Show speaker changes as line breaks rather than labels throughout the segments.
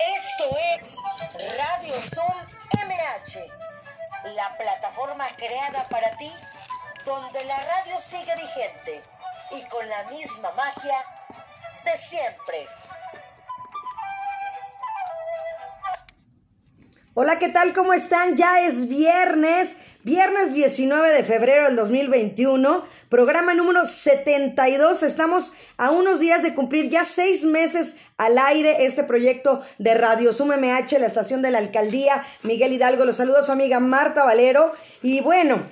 Esto es Radio Zoom MH, la plataforma creada para ti donde la radio sigue vigente y con la misma magia de siempre.
Hola, ¿qué tal? ¿Cómo están? Ya es viernes, viernes 19 de febrero del 2021, programa número 72. Estamos a unos días de cumplir ya seis meses al aire este proyecto de Radio Sum MH, la estación de la alcaldía Miguel Hidalgo. Los saludo a su amiga Marta Valero. Y bueno,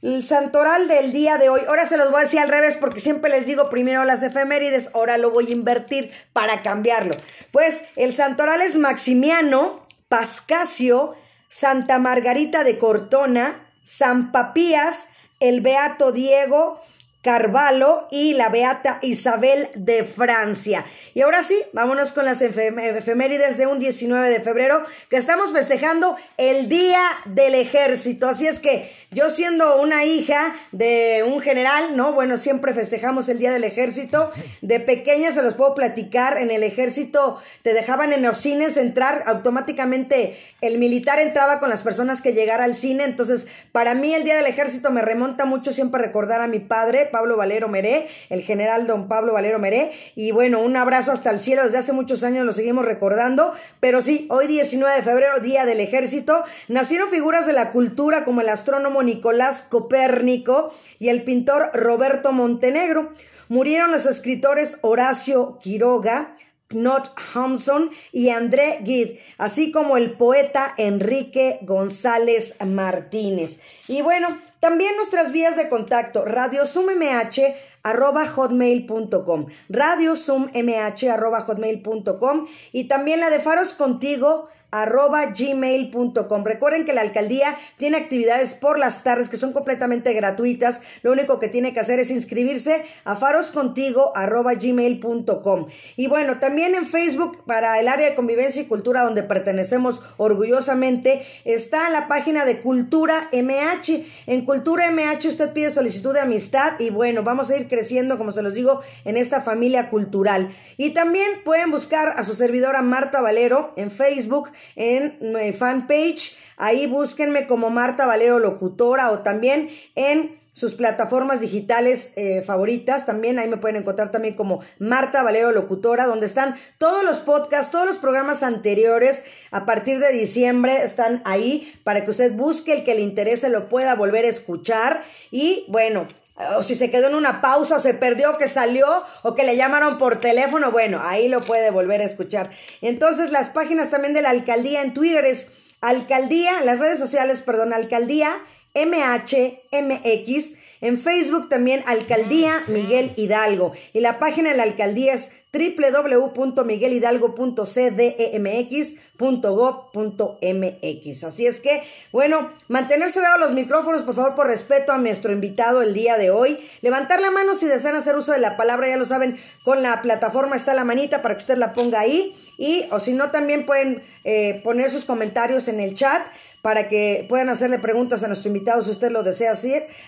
el santoral del día de hoy, ahora se los voy a decir al revés porque siempre les digo primero las efemérides, ahora lo voy a invertir para cambiarlo. Pues el santoral es Maximiano, Pascasio, Santa Margarita de Cortona, San Papías, el Beato Diego, Carvalho y la Beata Isabel de Francia. Y ahora sí, vámonos con las efemérides de un 19 de febrero, que estamos festejando el Día del Ejército. Así es que yo siendo una hija de un general, ¿no? Bueno, siempre festejamos el Día del Ejército. De pequeña se los puedo platicar, en el ejército te dejaban en los cines entrar, automáticamente el militar entraba con las personas que llegara al cine. Entonces, para mí el Día del Ejército me remonta mucho siempre recordar a mi padre, Pablo Valero Meré, el general don Pablo Valero Meré. Y bueno, un abrazo hasta el cielo, desde hace muchos años lo seguimos recordando. Pero sí, hoy 19 de febrero, Día del Ejército, nacieron figuras de la cultura como el astrónomo Nicolás Copérnico y el pintor Roberto Montenegro. Murieron los escritores Horacio Quiroga, Knut Hamson y André Gide, así como el poeta Enrique González Martínez. Y bueno, también nuestras vías de contacto, radiosumMH arroba hotmail.com, radiosumMH arroba hotmail.com y también la de Faros Contigo arroba gmail.com. Recuerden que la alcaldía tiene actividades por las tardes que son completamente gratuitas. Lo único que tiene que hacer es inscribirse a faroscontigo arroba gmail.com. Y bueno, también en Facebook para el área de convivencia y cultura donde pertenecemos orgullosamente está la página de Cultura MH. En Cultura MH usted pide solicitud de amistad y bueno, vamos a ir creciendo, como se los digo, en esta familia cultural. Y también pueden buscar a su servidora Marta Valero en Facebook en mi fanpage. Ahí búsquenme como Marta Valero Locutora o también en sus plataformas digitales eh, favoritas. También ahí me pueden encontrar también como Marta Valero Locutora, donde están todos los podcasts, todos los programas anteriores a partir de diciembre están ahí para que usted busque el que le interese, lo pueda volver a escuchar. Y bueno, o si se quedó en una pausa, se perdió, que salió o que le llamaron por teléfono, bueno, ahí lo puede volver a escuchar. Entonces, las páginas también de la alcaldía en Twitter es alcaldía, las redes sociales, perdón, alcaldía MHMX. En Facebook también Alcaldía Miguel Hidalgo. Y la página de la alcaldía es www.miguelhidalgo.cdmx.gov.mx. Así es que, bueno, mantenerse a los micrófonos, por favor, por respeto a nuestro invitado el día de hoy. Levantar la mano si desean hacer uso de la palabra, ya lo saben, con la plataforma está la manita para que usted la ponga ahí. Y, o si no, también pueden eh, poner sus comentarios en el chat para que puedan hacerle preguntas a nuestro invitado si usted lo desea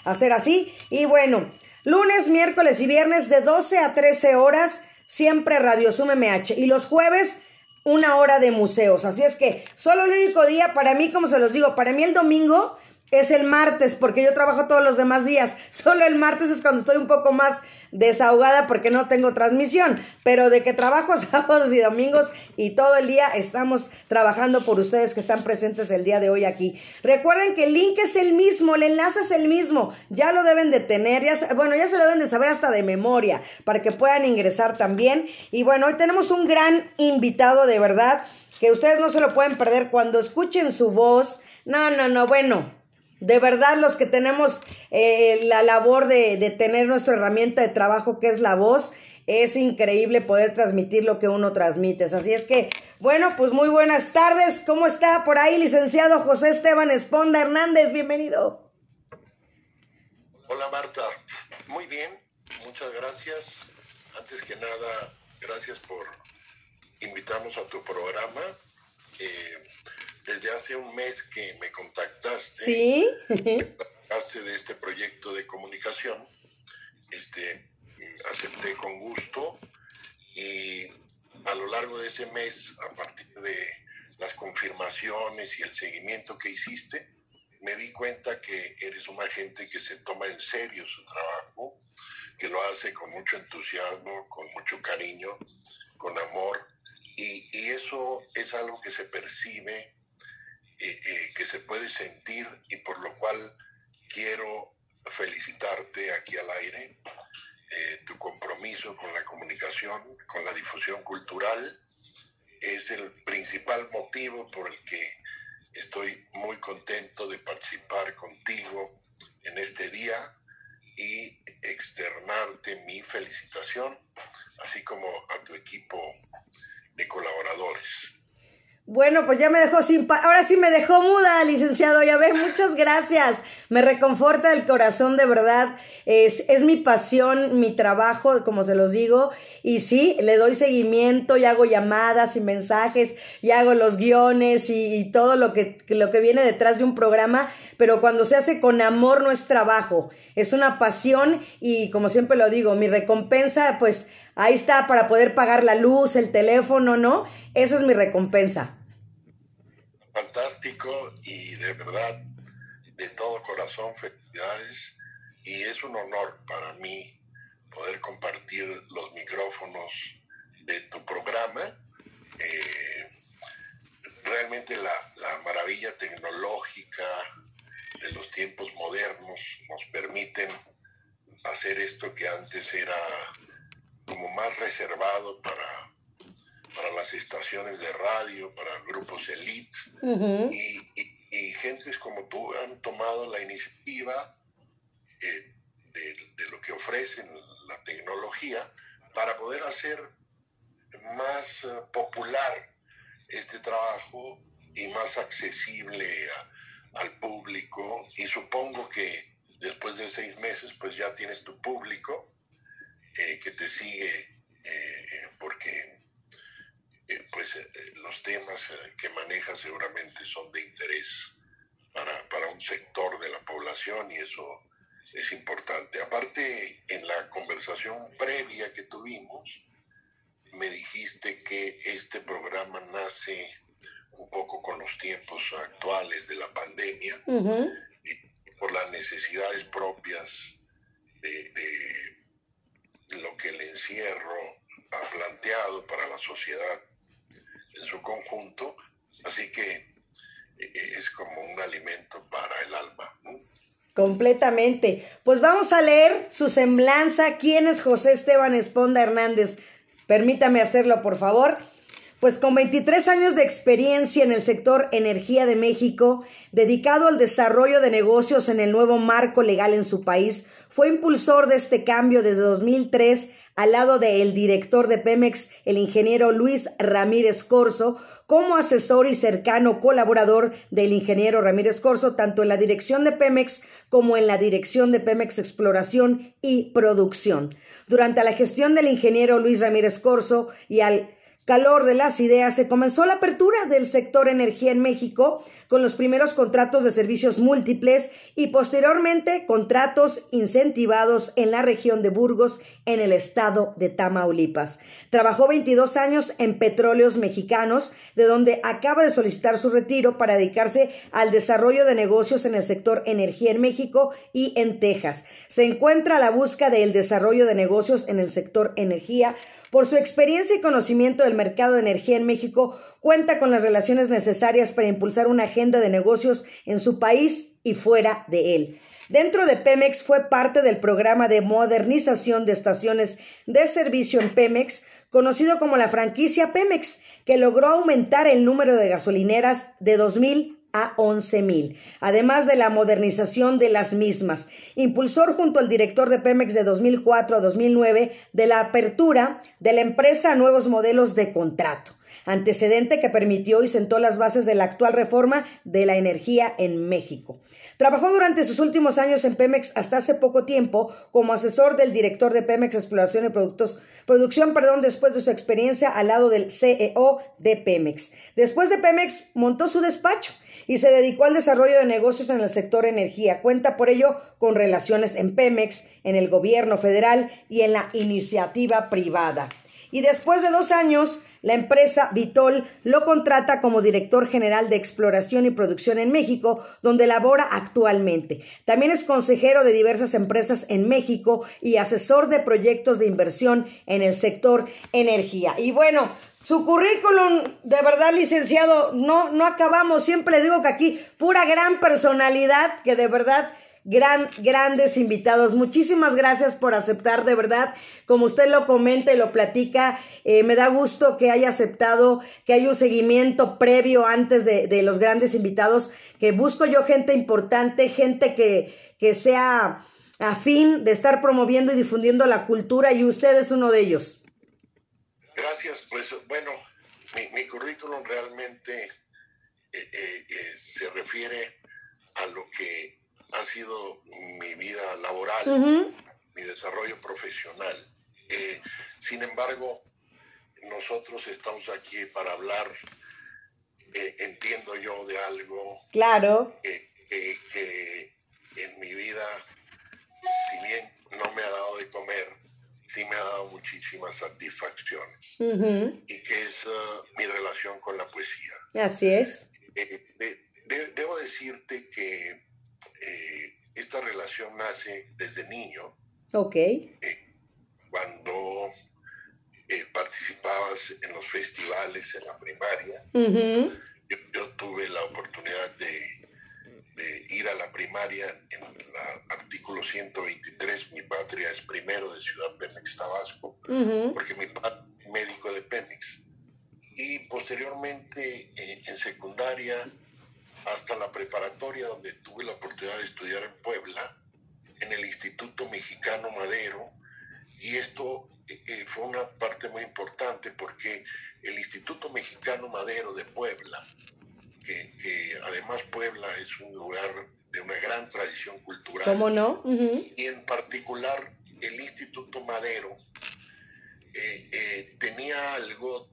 hacer así. Y bueno, lunes, miércoles y viernes de 12 a 13 horas siempre Radio Sum MH. Y los jueves, una hora de museos. Así es que solo el único día, para mí, como se los digo, para mí el domingo es el martes, porque yo trabajo todos los demás días. Solo el martes es cuando estoy un poco más desahogada porque no tengo transmisión. Pero de que trabajo sábados y domingos y todo el día estamos trabajando por ustedes que están presentes el día de hoy aquí. Recuerden que el link es el mismo, el enlace es el mismo. Ya lo deben de tener, ya, bueno, ya se lo deben de saber hasta de memoria para que puedan ingresar también. Y bueno, hoy tenemos un gran invitado de verdad que ustedes no se lo pueden perder cuando escuchen su voz. No, no, no, bueno, de verdad, los que tenemos eh, la labor de, tener nuestra herramienta de trabajo que es la voz, es increíble poder transmitir lo que uno transmite. Así es que, bueno, pues muy buenas tardes. ¿Cómo está por ahí, licenciado José Esteban Esponda Hernández? Bienvenido.
Hola Marta, muy bien, muchas gracias. Antes que nada, gracias por invitarnos a tu programa. Eh, desde hace un mes que me contactaste.
Sí.
Hace de este proyecto de comunicación. Este, acepté con gusto y a lo largo de ese mes, a partir de las confirmaciones y el seguimiento que hiciste, me di cuenta que eres una gente que se toma en serio su trabajo, que lo hace con mucho entusiasmo, con mucho cariño, con amor, y, eso es algo que se percibe, eh, que se puede sentir y por lo cual quiero felicitarte aquí al aire, eh, tu compromiso con la comunicación, con la difusión cultural, es el principal motivo por el que estoy muy contento de participar contigo en este día y externarte mi felicitación, así como a tu equipo de colaboradores.
Bueno, pues ya me dejó sin... Ahora sí me dejó muda, licenciado, ya ve, muchas gracias. Me reconforta el corazón, de verdad. Es, es mi pasión, mi trabajo, como se los digo. Y sí, le doy seguimiento y hago llamadas y mensajes y hago los guiones y, y todo lo que, lo que viene detrás de un programa. Pero cuando se hace con amor no es trabajo, es una pasión y como siempre lo digo, mi recompensa, pues ahí está para poder pagar la luz, el teléfono, ¿no? Esa es mi recompensa
fantástico y de verdad, de todo corazón, felicidades. Y es un honor para mí poder compartir los micrófonos de tu programa. Eh, realmente la, la maravilla tecnológica de los tiempos modernos nos permiten hacer esto que antes era como más reservado para para las estaciones de radio, para grupos elite, y, y, gentes como tú han tomado la iniciativa eh, de, lo que ofrecen la tecnología para poder hacer más eh, popular este trabajo y más accesible al público. Y supongo que después de seis meses, pues ya tienes tu público eh, que te sigue, porque eh, pues eh, eh, los temas que maneja seguramente son de interés para, para, un sector de la población y eso es importante. Aparte, en la conversación previa que tuvimos, me dijiste que este programa nace un poco con los tiempos actuales de la pandemia y por las necesidades propias de, de lo que el encierro ha planteado para la sociedad en su conjunto, así que eh, es como un alimento para el alma.
Completamente. Pues vamos a leer su semblanza. ¿Quién es José Esteban Esponda Hernández? Permítame hacerlo, por favor. Pues con 23 años de experiencia en el sector energía de México, dedicado al desarrollo de negocios en el nuevo marco legal en su país, fue impulsor de este cambio desde 2003 al lado del director de Pemex, el ingeniero Luis Ramírez Corso, como asesor y cercano colaborador del ingeniero Ramírez Corso, tanto en la dirección de Pemex como en la dirección de Pemex Exploración y Producción. Durante la gestión del ingeniero Luis Ramírez Corso y al calor de las ideas, se comenzó la apertura del sector energía en México con los primeros contratos de servicios múltiples y posteriormente contratos incentivados en la región de Burgos en el estado de Tamaulipas. Trabajó 22 años en Petróleos Mexicanos, de donde acaba de solicitar su retiro para dedicarse al desarrollo de negocios en el sector energía en México y en Texas. Se encuentra a la busca del desarrollo de negocios en el sector energía por su experiencia y conocimiento del mercado de energía en México, cuenta con las relaciones necesarias para impulsar una agenda de negocios en su país y fuera de él. Dentro de Pemex fue parte del programa de modernización de estaciones de servicio en Pemex, conocido como la franquicia Pemex, que logró aumentar el número de gasolineras de 2.000 a 11.000, además de la modernización de las mismas. Impulsor junto al director de Pemex de 2004 a 2009 de la apertura de la empresa a nuevos modelos de contrato antecedente que permitió y sentó las bases de la actual reforma de la energía en México. Trabajó durante sus últimos años en Pemex hasta hace poco tiempo como asesor del director de Pemex Exploración y Productos, Producción, perdón, después de su experiencia al lado del CEO de Pemex. Después de Pemex montó su despacho y se dedicó al desarrollo de negocios en el sector energía. Cuenta por ello con relaciones en Pemex, en el gobierno federal y en la iniciativa privada. y después de dos años la empresa Vitol lo contrata como director general de exploración y producción en México, donde labora actualmente. También es consejero de diversas empresas en México y asesor de proyectos de inversión en el sector energía. Y bueno, su currículum, de verdad, licenciado, no, no acabamos. Siempre le digo que aquí, pura gran personalidad, que de verdad gran, grandes invitados. Muchísimas gracias por aceptar, de verdad, como usted lo comenta y lo platica, eh, me da gusto que haya aceptado, que hay un seguimiento previo antes de, de, los grandes invitados, que busco yo gente importante, gente que, que sea afín de estar promoviendo y difundiendo la cultura y usted es uno de ellos.
Gracias, pues bueno, mi, mi currículum realmente eh, eh, se refiere a lo que ha sido mi vida laboral, uh -huh. mi desarrollo profesional. Eh, sin embargo, nosotros estamos aquí para hablar, eh, entiendo yo, de algo
claro.
que, en mi vida, si bien no me ha dado de comer, sí me ha dado muchísimas satisfacciones. Uh -huh. Y que es uh, mi relación con la poesía.
Así es.
Eh, de, de, debo decirte que eh, esta relación nace desde niño.
Ok.
Eh, cuando participabas en los festivales en la primaria,
uh -huh.
yo, yo, tuve la oportunidad de, de, ir a la primaria en el artículo 123, mi patria es primero de Ciudad Pemex, Tabasco,
uh -huh.
porque mi padre es médico de Pemex. Y posteriormente en secundaria hasta la preparatoria donde tuve la oportunidad de estudiar en Puebla, en el Instituto Mexicano Madero, y esto eh, fue una parte muy importante porque el Instituto Mexicano Madero de Puebla, que, que, además Puebla es un lugar de una gran tradición cultural,
¿Cómo no? Uh -huh.
y en particular el Instituto Madero eh, eh, tenía algo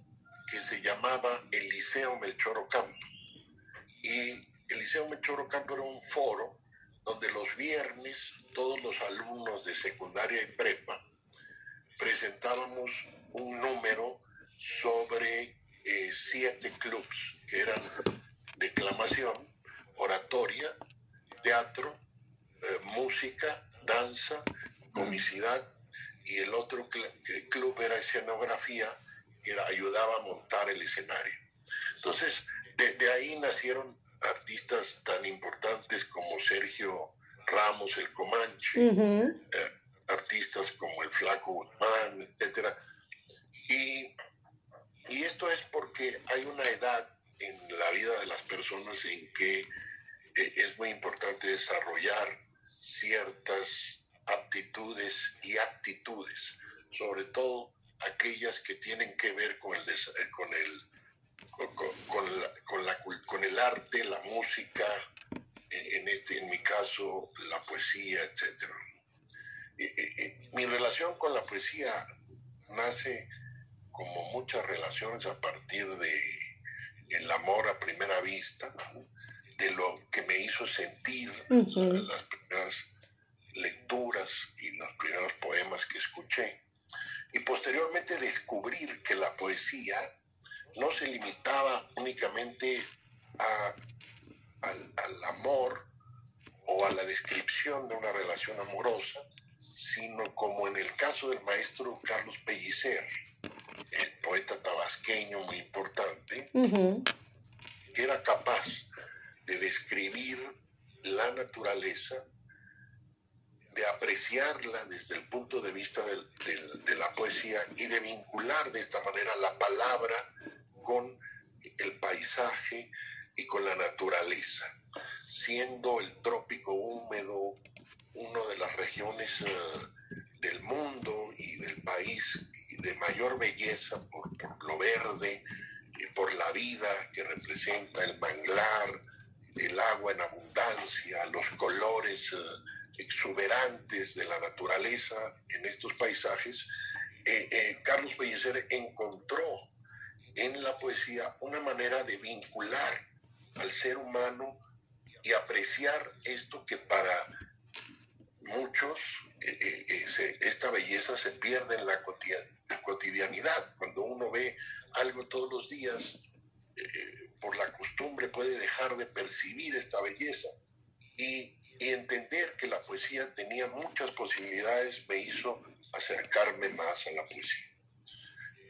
que se llamaba el Liceo Melchor Ocampo y el Liceo Mechoro Campo era un foro donde los viernes todos los alumnos de secundaria y prepa presentábamos un número sobre eh, siete clubs que eran declamación, oratoria, teatro, eh, música, danza, comicidad y el otro cl club era escenografía que era, ayudaba a montar el escenario. Entonces, de, de, ahí nacieron artistas tan importantes como Sergio Ramos, el Comanche, uh -huh. eh, artistas como el Flaco Guzmán, etc. Y, y esto es porque hay una edad en la vida de las personas en que eh, es muy importante desarrollar ciertas aptitudes y actitudes, sobre todo aquellas que tienen que ver con el, con el con, con, la, con, la, con, el arte, la música, en, este, en mi caso, la poesía, etc. Mi relación con la poesía nace como muchas relaciones a partir de el amor a primera vista, de lo que me hizo sentir uh -huh. las primeras lecturas y los primeros poemas que escuché. Y posteriormente descubrir que la poesía no se limitaba únicamente a, al, al, amor o a la descripción de una relación amorosa, sino como en el caso del maestro Carlos Pellicer, el poeta tabasqueño muy importante, uh -huh. que era capaz de describir la naturaleza, de apreciarla desde el punto de vista del, del, de la poesía y de vincular de esta manera la palabra con el paisaje y con la naturaleza, siendo el trópico húmedo una de las regiones uh, del mundo y del país de mayor belleza por, lo verde, y por la vida que representa el manglar, el agua en abundancia, los colores uh, exuberantes de la naturaleza en estos paisajes, eh, eh, Carlos Pellicer encontró en la poesía una manera de vincular al ser humano y apreciar esto que para muchos eh, eh, esta belleza se pierde en la cotidianidad. Cuando uno ve algo todos los días, eh, por la costumbre puede dejar de percibir esta belleza y, entender que la poesía tenía muchas posibilidades me hizo acercarme más a la poesía.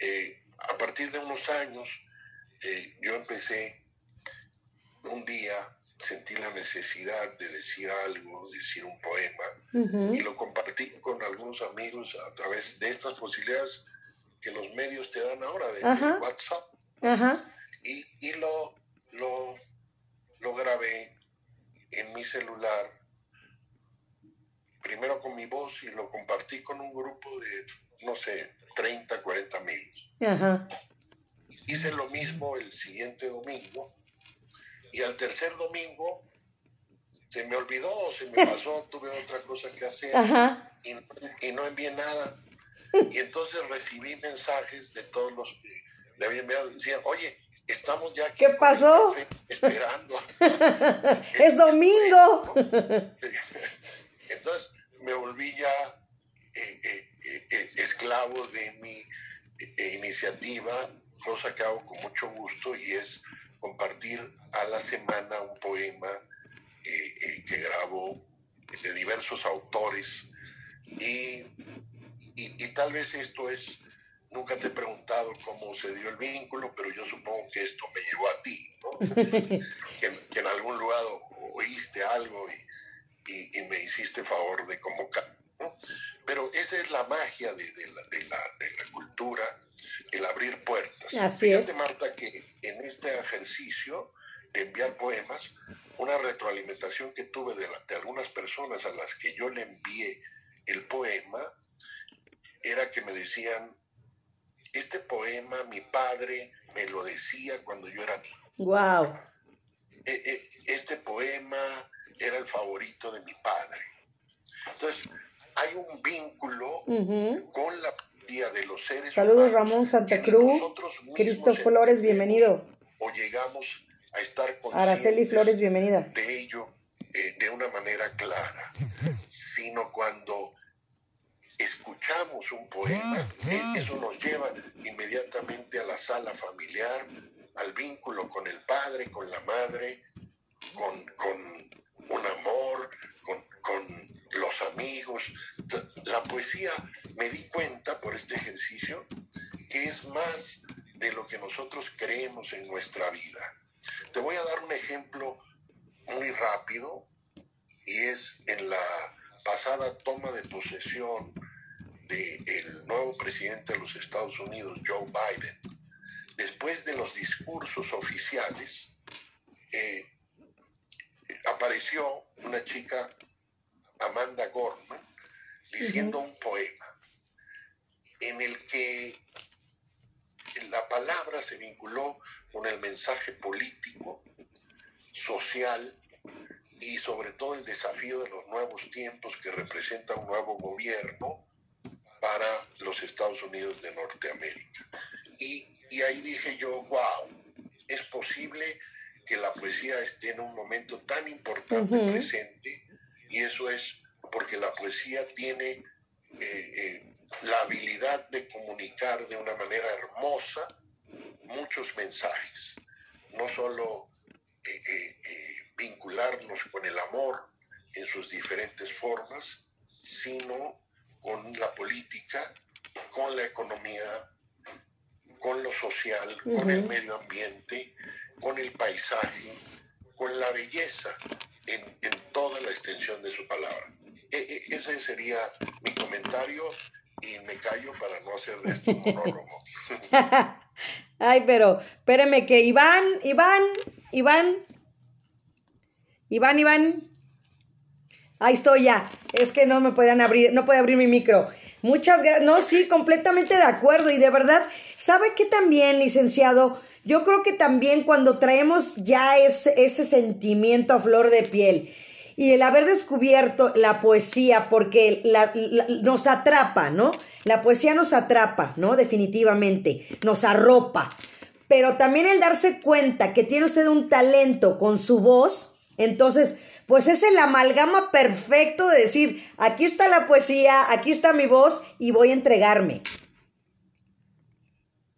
Eh, a partir de unos años, eh, yo empecé un día sentí la necesidad de decir algo, decir un poema, y lo compartí con algunos amigos a través de estas posibilidades que los medios te dan ahora, de, WhatsApp. Y, y lo, lo, lo grabé en mi celular, primero con mi voz, y lo compartí con un grupo de, no sé, 30, 40 amigos. Hice lo mismo el siguiente domingo y al tercer domingo se me olvidó, se me pasó, tuve otra cosa que hacer y, no envié nada. Y entonces recibí mensajes de todos los que le habían enviado, decían, oye, estamos ya aquí
¿Qué pasó?
esperando.
es domingo.
entonces me volví ya eh, eh, eh, esclavo de mi iniciativa, cosa que hago con mucho gusto y es compartir a la semana un poema eh, eh, que grabo de diversos autores y, y, tal vez esto es, nunca te he preguntado cómo se dio el vínculo, pero yo supongo que esto me llevó a ti, ¿no? que, en algún lugar oíste algo y, y, me hiciste favor de convocar. ¿No? Pero esa es la magia de, de, la, de, la, de la cultura el abrir puertas.
Así
Fíjate, Marta, que en este ejercicio de enviar poemas, una retroalimentación que tuve de, de, algunas personas a las que yo le envié el poema, era que me decían, este poema mi padre me lo decía cuando yo era niño.
Wow.
E, e, este poema era el favorito de mi padre. Entonces, hay un vínculo con la de los seres
Saludos Ramón Santa Cruz, Cristo Flores, bienvenido.
O llegamos a estar
Araceli Flores, bienvenida.
De ello eh, de una manera clara, sino cuando escuchamos un poema, eh, eso nos lleva inmediatamente a la sala familiar, al vínculo con el padre, con la madre, con, con un amor, con, con los amigos. La poesía, me di cuenta por este ejercicio, que es más de lo que nosotros creemos en nuestra vida. Te voy a dar un ejemplo muy rápido y es en la pasada toma de posesión del nuevo presidente de los Estados Unidos, Joe Biden. Después de los discursos oficiales, eh, apareció una chica Amanda Gorman diciendo un poema en el que la palabra se vinculó con el mensaje político, social y sobre todo el desafío de los nuevos tiempos que representa un nuevo gobierno para los Estados Unidos de Norteamérica. Y, ahí dije yo, wow, es posible que la poesía esté en un momento tan importante presente y eso es porque la poesía tiene eh, eh, la habilidad de comunicar de una manera hermosa muchos mensajes, no solo eh, vincularnos con el amor en sus diferentes formas, sino con la política, con la economía, con lo social, con el medio ambiente, con el paisaje, con la belleza en, toda la extensión de su palabra. E, e, ese sería mi comentario y me callo para no hacer de esto un monólogo.
Ay, pero espéreme que Iván, Iván, Iván, Iván, Iván. Ahí estoy ya. Es que no me podían abrir, no puede abrir mi micro. Muchas gracias. No, sí, completamente de acuerdo. Y de verdad, ¿sabe qué también, licenciado? Yo creo que también cuando traemos ya ese sentimiento a flor de piel y el haber descubierto la poesía, porque nos atrapa, ¿no? La poesía nos atrapa, ¿no? Definitivamente, nos arropa. Pero también el darse cuenta que tiene usted un talento con su voz, entonces, pues es el amalgama perfecto de decir, aquí está la poesía, aquí está mi voz y voy a entregarme.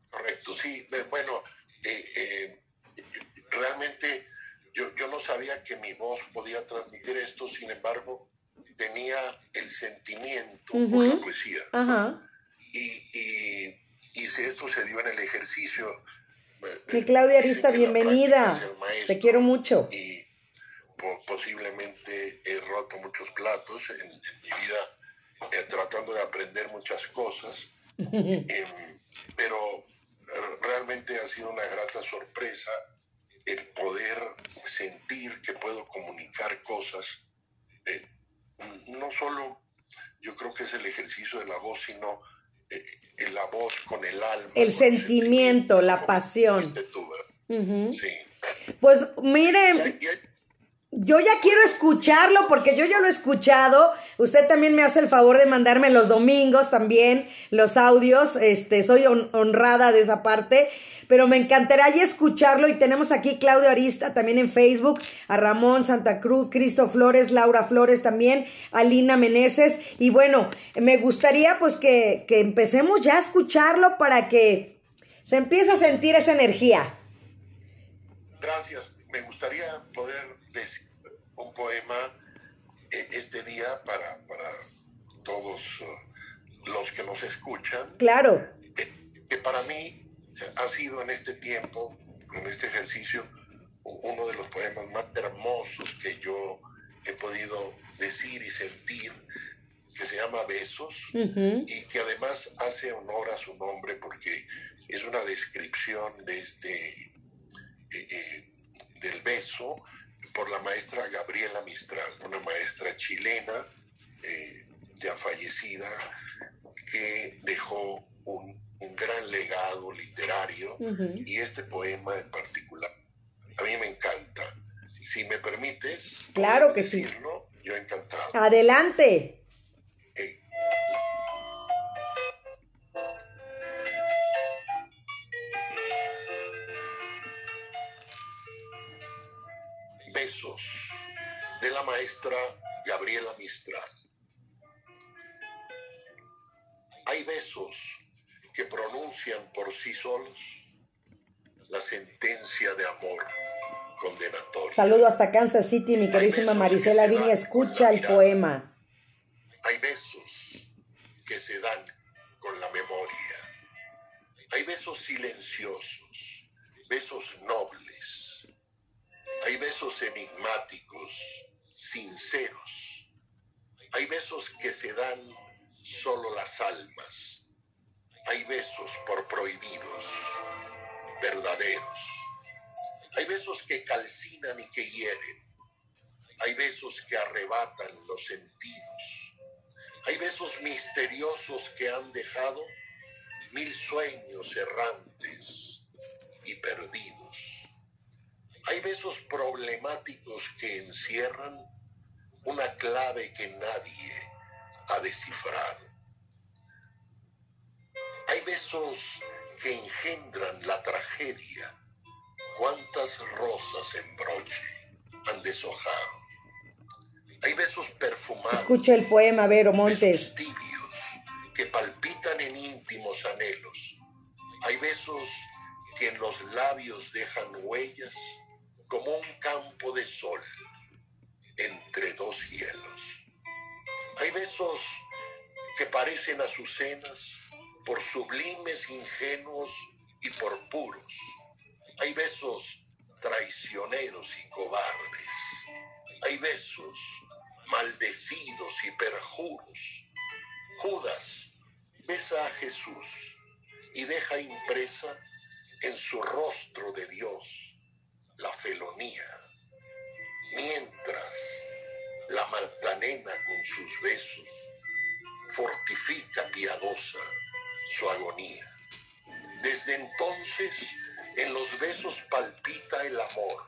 Correcto, sí. Bueno, eh, eh, realmente yo, yo no sabía que mi voz podía transmitir esto, sin embargo, tenía el sentimiento por la poesía. Y, y, y, si esto se dio en el ejercicio.
Sí, Claudia Arista, bienvenida. Te quiero mucho.
Y posiblemente he roto muchos platos en, mi vida, eh, tratando de aprender muchas cosas. Em, pero realmente ha sido una grata sorpresa el poder sentir que puedo comunicar cosas. Eh, no solo yo creo que es el ejercicio de la voz, sino eh, la voz con el alma.
El sentimiento, la pasión.
Sí.
Pues miren, yo ya quiero escucharlo porque yo ya lo he escuchado. Usted también me hace el favor de mandarme los domingos también los audios. Este, soy honrada de esa parte pero me encantará ya escucharlo y tenemos aquí Claudio Arista también en Facebook, a Ramón Santa Cruz, Cristo Flores, Laura Flores también, a Lina Meneses y bueno, me gustaría pues que, que empecemos ya a escucharlo para que se empiece a sentir esa energía.
Gracias, me gustaría poder decir un poema eh, este día para, para todos uh, los que nos escuchan.
Claro.
que para mí ha sido en este tiempo, en este ejercicio, uno de los poemas más hermosos que yo he podido decir y sentir, que se llama Besos, y que además hace honor a su nombre porque es una descripción de este, eh, eh, del beso por la maestra Gabriela Mistral, una maestra chilena eh, ya fallecida que dejó un un gran legado literario y este poema en particular a mí me encanta. Si me permites,
claro que sí.
Yo encantado.
Adelante.
Eh, besos de la maestra Gabriela Mistral. Hay besos que pronuncian por sí solos la sentencia de amor condenatoria.
Saludo hasta Kansas City, mi querísima Marisela Vini, escucha el poema.
Hay besos que se dan con la memoria. Hay besos silenciosos, besos nobles. Hay besos enigmáticos, sinceros. Hay besos que se dan solo las almas hay besos por prohibidos, verdaderos. Hay besos que calcinan y que hieren. Hay besos que arrebatan los sentidos. Hay besos misteriosos que han dejado mil sueños errantes y perdidos. Hay besos problemáticos que encierran una clave que nadie ha descifrado. Hay besos que engendran la tragedia. ¿Cuántas rosas en broche han deshojado? Hay besos perfumados.
Escucha el poema, Vero Montes.
tibios que palpitan en íntimos anhelos. Hay besos que en los labios dejan huellas como un campo de sol entre dos cielos. Hay besos que parecen azucenas por sublimes, ingenuos y por puros. Hay besos traicioneros y cobardes. Hay besos maldecidos y perjuros. Judas besa a Jesús y deja impresa en su rostro de Dios la felonía, mientras la Magdalena con sus besos fortifica piadosa su agonía. Desde entonces en los besos palpita el amor,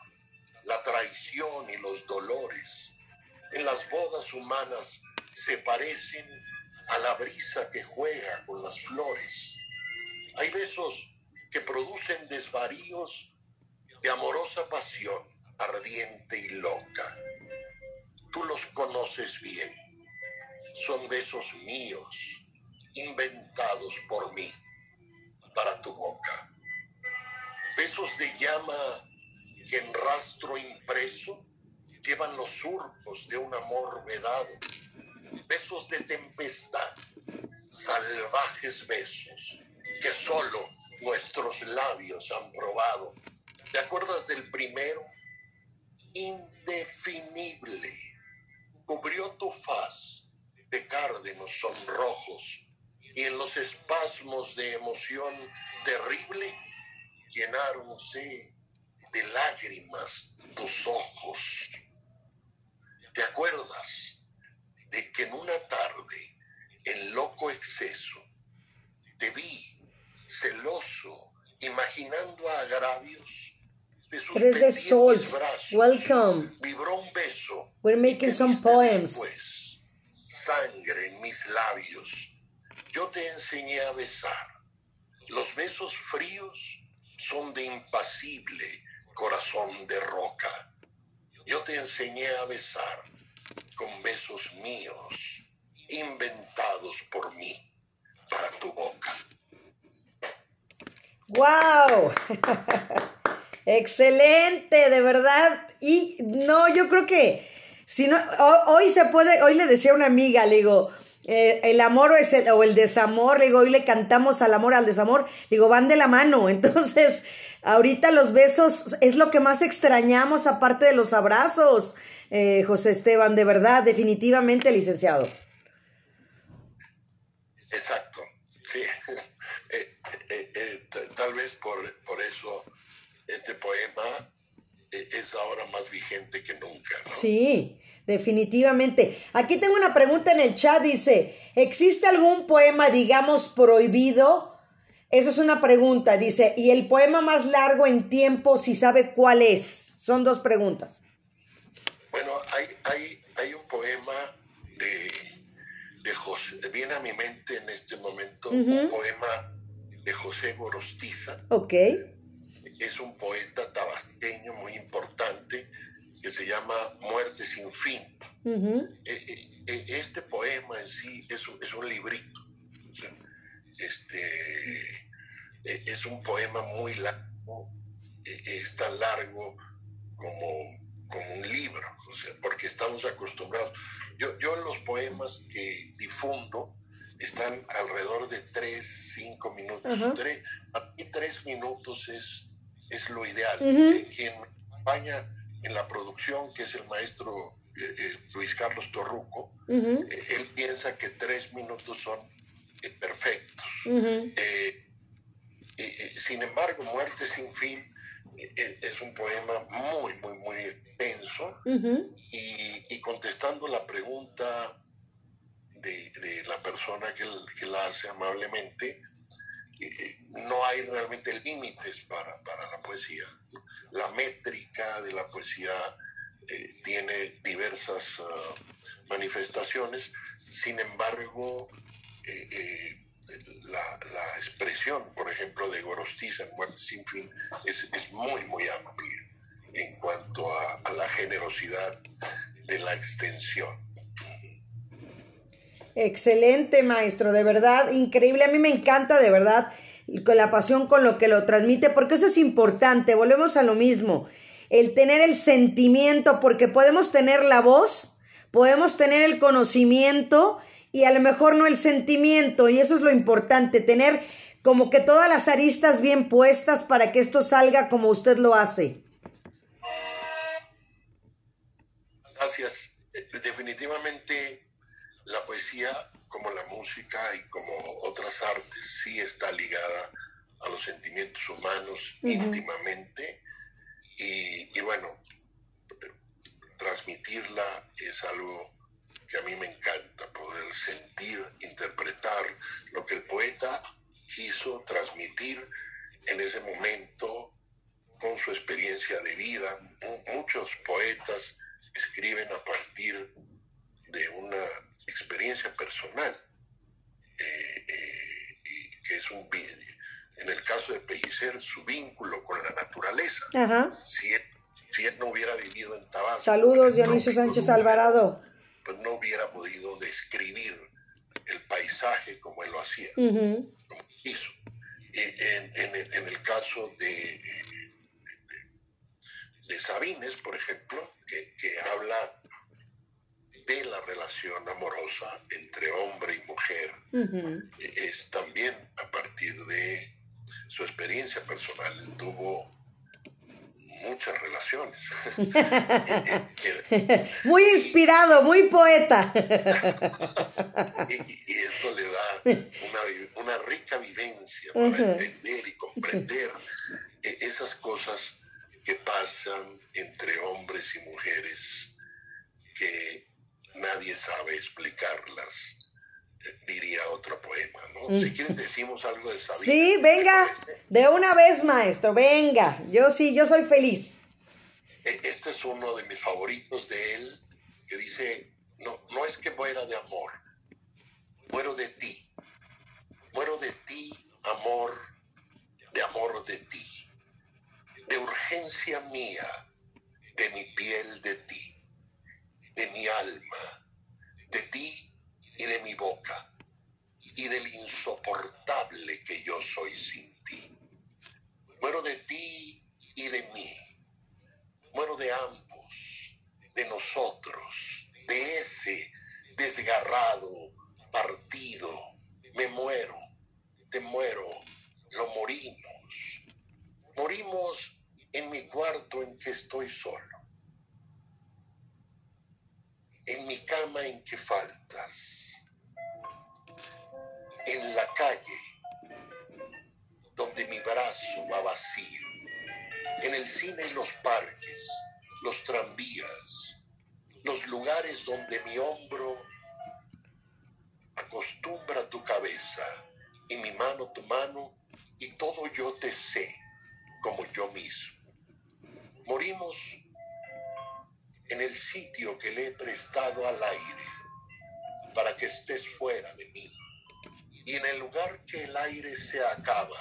la traición y los dolores. En las bodas humanas se parecen a la brisa que juega con las flores. Hay besos que producen desvaríos de amorosa pasión, ardiente y loca. Tú los conoces bien. Son besos míos, inventados por mí. para tu boca. Besos de llama que en rastro impreso llevan los surcos de un amor vedado. Besos de tempestad, salvajes besos que solo nuestros labios han probado. ¿Te acuerdas del primero? Indefinible. Cubrió tu faz de cárdenos sonrojos y en los espasmos de emoción terrible llenáronse de lágrimas tus ojos. ¿Te acuerdas de que en una tarde, en loco exceso, te vi celoso, imaginando agravios de sus pendientes brazos?
Welcome.
Vibró un beso.
We're making some poems.
después sangre en mis labios. Yo te enseñé a besar. Los besos fríos son de impasible corazón de roca. Yo te enseñé a besar con besos míos, inventados por mí, para tu boca.
¡Wow! Excelente, de verdad. Y no, yo creo que si no, ho- hoy se puede, hoy le decía a una amiga, le digo, eh, el amor o, es el, o el desamor, digo, hoy le cantamos al amor, al desamor, digo, van de la mano. Entonces, ahorita los besos es lo que más extrañamos aparte de los abrazos, eh, José Esteban, de verdad, definitivamente, licenciado.
Exacto, sí. Eh, tal vez por, por eso este poema es ahora más vigente que nunca. ¿no?
Sí, definitivamente. Aquí tengo una pregunta en el chat, dice, ¿existe algún poema, digamos, prohibido? Esa es una pregunta, dice, ¿y el poema más largo en tiempo, si sabe cuál es? Son dos preguntas.
Bueno, hay, hay, hay un poema de, de José, viene a mi mente en este momento un poema de José Gorostiza,
Ok,
es un poeta tabasqueño muy importante que se llama Muerte sin fin. Eh, eh, eh, Este poema en sí es un, es un librito. Este, es un poema muy largo, es tan largo como, como un libro, o sea, porque estamos acostumbrados. Yo, yo los poemas que difundo están alrededor de tres, cinco minutos. Tres, a mí tres minutos es, es lo ideal. Eh, quien acompaña en la producción, que es el maestro eh, eh, Luis Carlos Torruco, él piensa que tres minutos son perfectos. sin embargo, Muerte sin fin es un poema muy, muy, muy extenso. Y, y contestando la pregunta de, de la persona que, la hace amablemente, eh, no hay realmente límites para, para la poesía. La métrica de la poesía eh, tiene diversas ah, manifestaciones, sin embargo, eh, eh, la, la expresión, por ejemplo, de Gorostiza en Muerte sin fin es, es muy, muy amplia en cuanto a, a la generosidad de la extensión.
Excelente, maestro, de verdad, increíble. A mí me encanta, de verdad, y con la pasión con lo que lo transmite, porque eso es importante. Volvemos a lo mismo. El tener el sentimiento, porque podemos tener la voz, podemos tener el conocimiento y a lo mejor no el sentimiento. Y eso es lo importante, tener como que todas las aristas bien puestas para que esto salga como usted lo hace.
Gracias. Eh, Definitivamente la poesía, como la música y como otras artes, sí está ligada a los sentimientos humanos íntimamente. Y, y bueno, transmitirla es algo que a mí me encanta, poder sentir, interpretar lo que el poeta quiso transmitir en ese momento con su experiencia de vida. Mu- Muchos poetas escriben a partir de una experiencia personal, eh, eh, y que es un en el caso de Pellicer, su vínculo con la naturaleza.
Ajá.
Si él, si él no hubiera vivido en Tabasco,
Saludos, Dionisio Sánchez Alvarado.
pues no hubiera podido describir el paisaje como él lo hacía
Ujú.
como quiso. En, en, el caso de, de Sabines, por ejemplo, que, que habla de la relación amorosa entre hombre y mujer, es también a partir de su experiencia personal. Él tuvo muchas relaciones.
muy inspirado, muy poeta.
y, esto le da una, rica vivencia para entender y comprender e, esas cosas que pasan entre hombres y mujeres que nadie sabe explicarlas diría otro poema, ¿no? Si quieres decimos algo de Sabina.
Sí, venga, de una vez, maestro, venga. Yo sí, yo soy feliz.
E, este es uno de mis favoritos de él, que dice, no, no es que muera de amor, muero de ti. Muero de ti, amor, de amor de ti. De urgencia mía, de mi piel de ti, de mi alma, de ti y de mi boca y del insoportable que yo soy sin ti. Muero de ti y de mí. Muero de ambos, de nosotros, de ese desgarrado partido. Me muero, te muero, lo morimos. Morimos en mi cuarto en que estoy solo en mi cama en que faltas, en la calle donde mi brazo va vacío, en el cine y los parques, los tranvías, los lugares donde mi hombro acostumbra tu cabeza y mi mano tu mano y todo yo te sé como yo mismo. Morimos en el sitio que le he prestado al aire para que estés fuera de mí. Y en el lugar que el aire se acaba,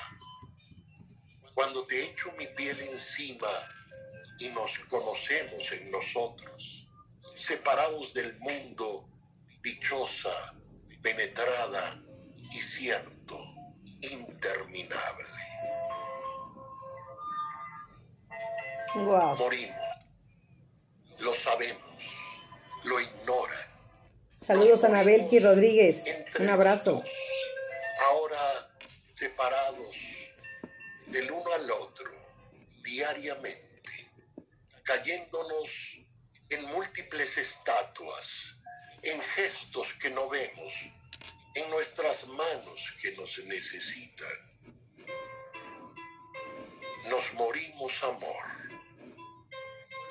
cuando te echo mi piel encima y nos conocemos en nosotros, separados del mundo, dichosa, penetrada y cierto, interminable. Morimos lo sabemos, lo ignoran.
Saludos a Anabelki Rodríguez. Un abrazo.
ahora separados del uno al otro, diariamente, cayéndonos en múltiples estatuas, en gestos que no vemos, en nuestras manos que nos necesitan. Nos morimos, amor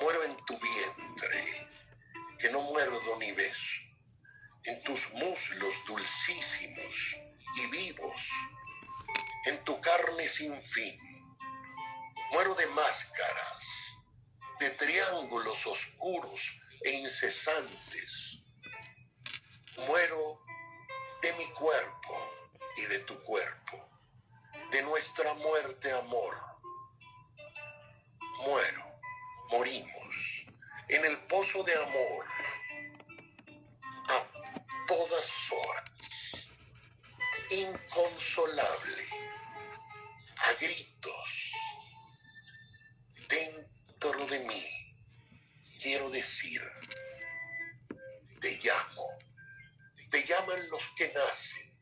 muero en tu vientre, que no muerdo ni beso, en tus muslos dulcísimos y vivos, en tu carne sin fin. Muero de máscaras, de triángulos oscuros e incesantes. Muero de mi cuerpo y de tu cuerpo, de nuestra muerte amor. Muero morimos en el pozo de amor a todas horas, inconsolable, a gritos, dentro de mí, quiero decir, te llamo, te llaman los que nacen,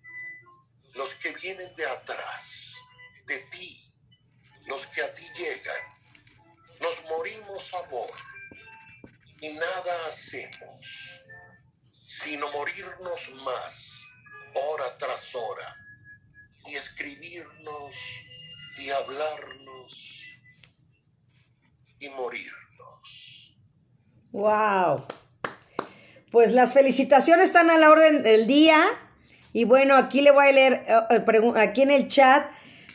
los que vienen de atrás, de ti, los que a ti llegan y nada hacemos sino morirnos más hora tras hora y escribirnos y hablarnos y morirnos.
Wow. Pues las felicitaciones están a la orden del día. Y bueno, aquí le voy a leer, eh, eh, aquí en el chat,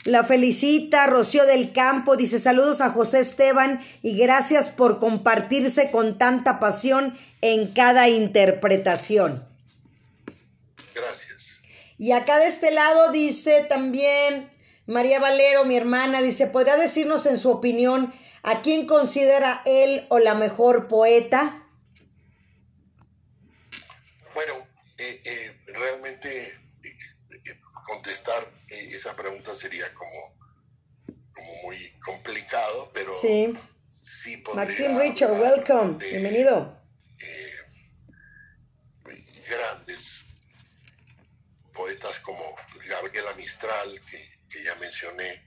la felicita Rocío del Campo, dice saludos a José Esteban y gracias por compartirse con tanta pasión en cada interpretación.
Gracias.
Y acá de este lado dice también María Valero, mi hermana, dice, ¿podría decirnos en su opinión a quién considera él o la mejor poeta?
Bueno, eh, eh, realmente contestar esa pregunta sería como, como muy complicado, pero
sí,
sí podría
Maxim Richard,
hablar
welcome,
de,
bienvenido.
eh, grandes poetas como Gabriela Mistral, que, que ya mencioné,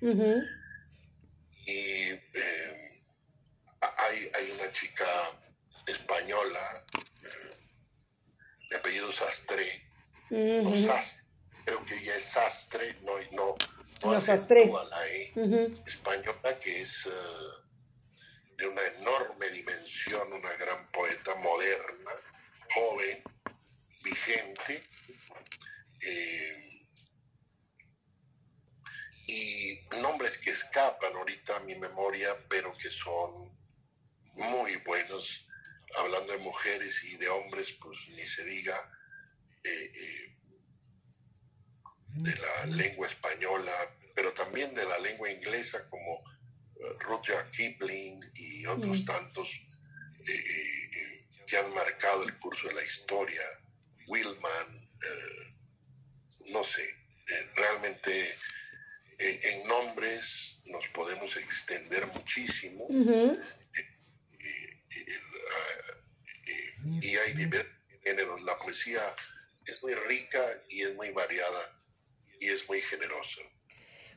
y eh, hay, hay una chica española eh, de apellido Sastre, o
ujú,
Sas- creo que ella es Sastre, no, no, no,
No, Sastre.
la E, española, que es eh, de una enorme dimensión, una gran poeta moderna, joven, vigente, eh, y nombres que escapan ahorita a mi memoria, pero que son muy buenos. Hablando de mujeres y de hombres, pues ni se diga eh, eh, de la lengua española, pero también de la lengua inglesa, como eh, Rudyard Kipling y otros tantos eh, eh, eh, que han marcado el curso de la historia. Willman, eh, no sé, realmente en nombres nos podemos extender muchísimo. Ah, y hay diversos géneros. La poesía es muy rica y es muy variada y es muy generosa.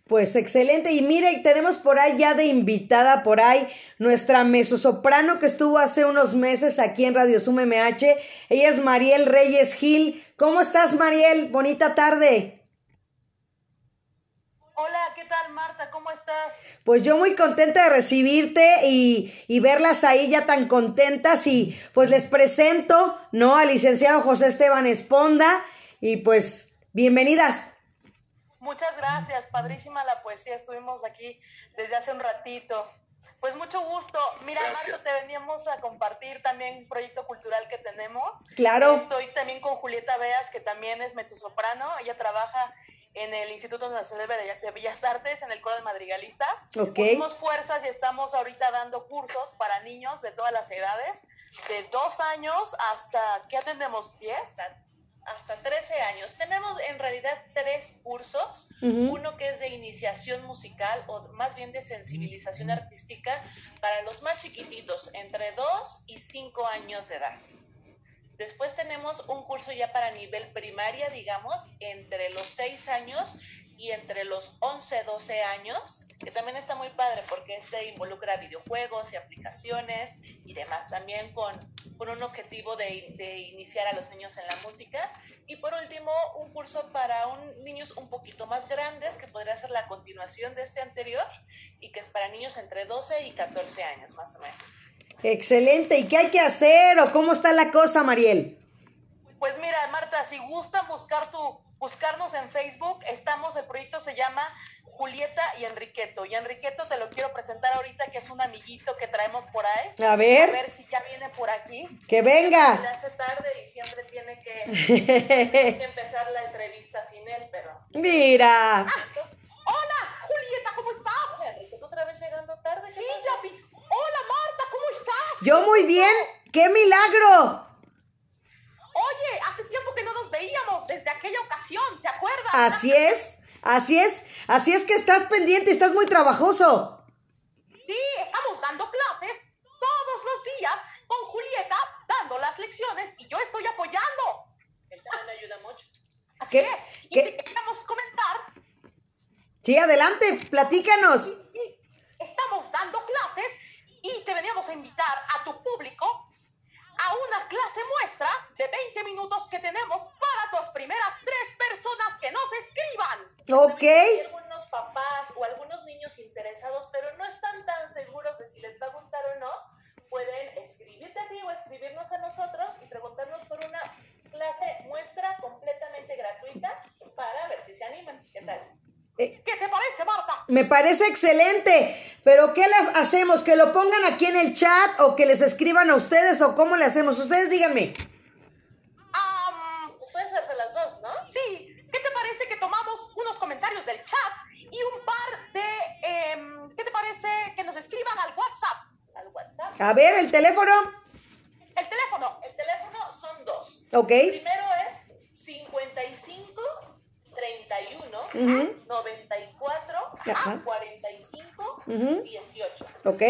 Pues excelente. Y mire, tenemos por ahí ya de invitada por ahí nuestra mezzosoprano que estuvo hace unos meses aquí en Radio Sum MH. Ella es Mariel Reyes Gil. ¿Cómo estás, Mariel? Bonita tarde.
Hola, ¿qué tal Marta? ¿Cómo estás?
Pues yo muy contenta de recibirte y, y verlas ahí ya tan contentas y pues les presento, ¿no? Al licenciado José Esteban Esponda y pues bienvenidas.
Muchas gracias, padrísima la poesía, estuvimos aquí desde hace un ratito. Pues mucho gusto. Mira,
Gracias.
Marta, te veníamos a compartir también un proyecto cultural que tenemos.
Claro.
Estoy también con Julieta Beas, que también es mezzosoprano. Ella trabaja en el Instituto Nacional de Bellas Artes, en el coro de madrigalistas.
Ok.
Unimos fuerzas y estamos ahorita dando cursos para niños de todas las edades, de dos años hasta, ¿qué atendemos? ¿10?
Hasta 13 años. Tenemos en realidad tres cursos, uno que es de iniciación musical o más bien de sensibilización artística para los más chiquititos, entre 2 y 5 años de edad. Después tenemos un curso ya para nivel primaria, digamos, entre los 6 años y entre los 11, 12 años, que también está muy padre porque este involucra videojuegos y aplicaciones y demás, también con, con un objetivo de, de iniciar a los niños en la música. Y por último, un curso para un, niños un poquito más grandes, que podría ser la continuación de este anterior, y que es para niños entre 12 y 14 años, más o menos.
Excelente. ¿Y qué hay que hacer o cómo está la cosa, Mariel?
Pues mira, Marta, si gustan buscar tu, buscarnos en Facebook, estamos, el proyecto se llama Julieta y Enriqueto. Y Enriqueto te lo quiero presentar ahorita, que es un amiguito que traemos por ahí.
A
A
ver,
ver si ya viene por aquí.
que venga.
hace tarde y siempre tiene que, que empezar la entrevista sin él, pero...
Mira.
Hola, Julieta, ¿cómo estás?
Enrique, ¿tú otra vez llegando tarde? ¿Qué
Sí, ya vi. Hola, Marta, ¿cómo estás?
Yo muy bien. ¡Qué milagro!
Oye, hace tiempo que no nos veíamos desde aquella ocasión, ¿te acuerdas?
Así es. Así es. Así es que estás pendiente, estás muy trabajoso.
Sí, estamos dando clases todos los días con Julieta, dando las lecciones y yo estoy apoyando.
Él también me ayuda mucho.
Así
¿Qué?
es. Y
¿Qué?
te queríamos comentar,
Sí, adelante, platícanos.
estamos dando clases y te veníamos a invitar a tu público a una clase muestra de 20 minutos que tenemos para tus primeras tres personas que nos escriban.
Ok.
Hay algunos papás o algunos niños interesados, pero no están tan seguros de si les va a gustar o no, pueden escribirte a ti o escribirnos a nosotros y preguntarnos por una clase muestra completamente gratuita para ver si se animan. ¿Qué tal?
¿Qué te parece, Marta?
Me parece excelente, pero ¿qué las hacemos? ¿Que lo pongan aquí en el chat o que les escriban a ustedes o cómo le hacemos? Ustedes díganme.
Pues puede ser de las dos, ¿no?
sí, ¿qué te parece que tomamos unos comentarios del chat y un par de... em, ¿Qué te parece que nos escriban al WhatsApp?
Al WhatsApp.
A ver, el teléfono.
El teléfono.
El teléfono son dos.
Ok.
Primero es 55 31
Ujú.
94
Ajá.
45
Ujú.
18.
¿Ok?